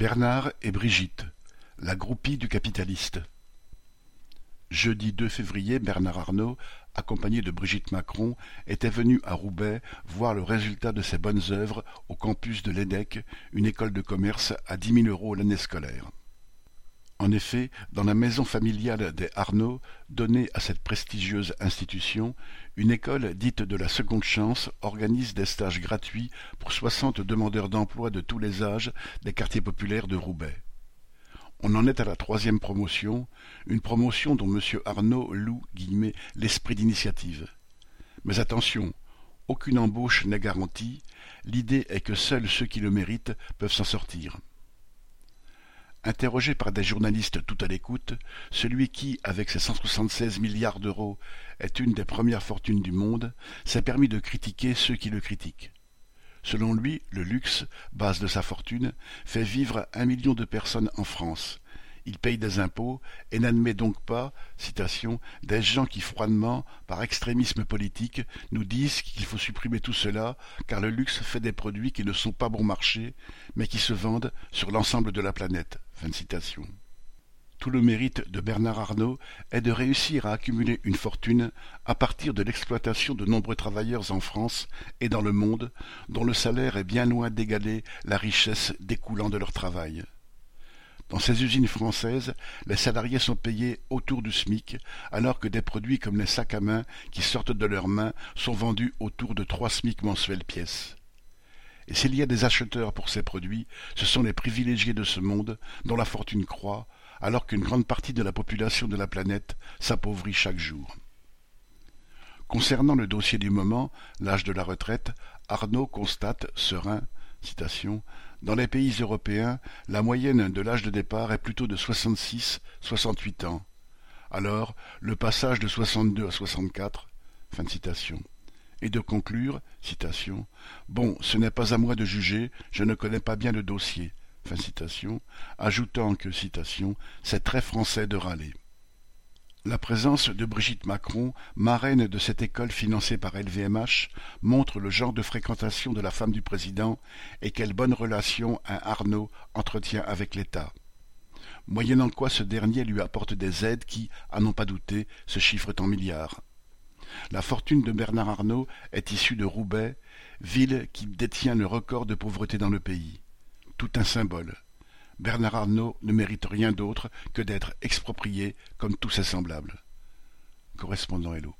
Bernard et Brigitte, la groupie du capitaliste. Jeudi 2 février, Bernard Arnault, accompagné de Brigitte Macron, était venu à Roubaix voir le résultat de ses bonnes œuvres au campus de l'EDEC, une école de commerce à dix mille euros l'année scolaire. En effet, dans la maison familiale des Arnaud, donnée à cette prestigieuse institution, une école dite de la seconde chance organise des stages gratuits pour soixante demandeurs d'emploi de tous les âges des quartiers populaires de Roubaix. On en est à la troisième promotion, une promotion dont M. Arnaud loue l'esprit d'initiative. Mais attention, aucune embauche n'est garantie, l'idée est que seuls ceux qui le méritent peuvent s'en sortir. Interrogé par des journalistes tout à l'écoute, celui qui, avec ses 176 milliards d'euros, est une des premières fortunes du monde, s'est permis de critiquer ceux qui le critiquent. Selon lui, le luxe, base de sa fortune, fait vivre un million de personnes en France, il paye des impôts et n'admet donc pas, citation, des gens qui froidement, par extrémisme politique, nous disent qu'il faut supprimer tout cela, car le luxe fait des produits qui ne sont pas bon marché, mais qui se vendent sur l'ensemble de la planète. citation. Tout le mérite de Bernard Arnault est de réussir à accumuler une fortune à partir de l'exploitation de nombreux travailleurs en France et dans le monde, dont le salaire est bien loin d'égaler la richesse découlant de leur travail. Dans ces usines françaises, les salariés sont payés autour du SMIC, alors que des produits comme les sacs à main qui sortent de leurs mains sont vendus autour de trois SMIC mensuels pièces. Et s'il y a des acheteurs pour ces produits, ce sont les privilégiés de ce monde dont la fortune croît, alors qu'une grande partie de la population de la planète s'appauvrit chaque jour. Concernant le dossier du moment, l'âge de la retraite, Arnaud constate, serein, dans les pays européens, la moyenne de l'âge de départ est plutôt de 66-68 ans. Alors, le passage de 62 à 64, fin de citation. Et de conclure, citation, Bon, ce n'est pas à moi de juger, je ne connais pas bien le dossier, fin citation, ajoutant que, citation, c'est très français de râler. La présence de Brigitte Macron, marraine de cette école financée par LVMH, montre le genre de fréquentation de la femme du président et quelle bonne relation un Arnaud entretient avec l'État. Moyennant quoi ce dernier lui apporte des aides qui, à n'en pas douter, se chiffrent en milliards. La fortune de Bernard Arnault est issue de Roubaix, ville qui détient le record de pauvreté dans le pays. Tout un symbole. Bernard Arnault ne mérite rien d'autre que d'être exproprié comme tous ses semblables. Correspondant Hello.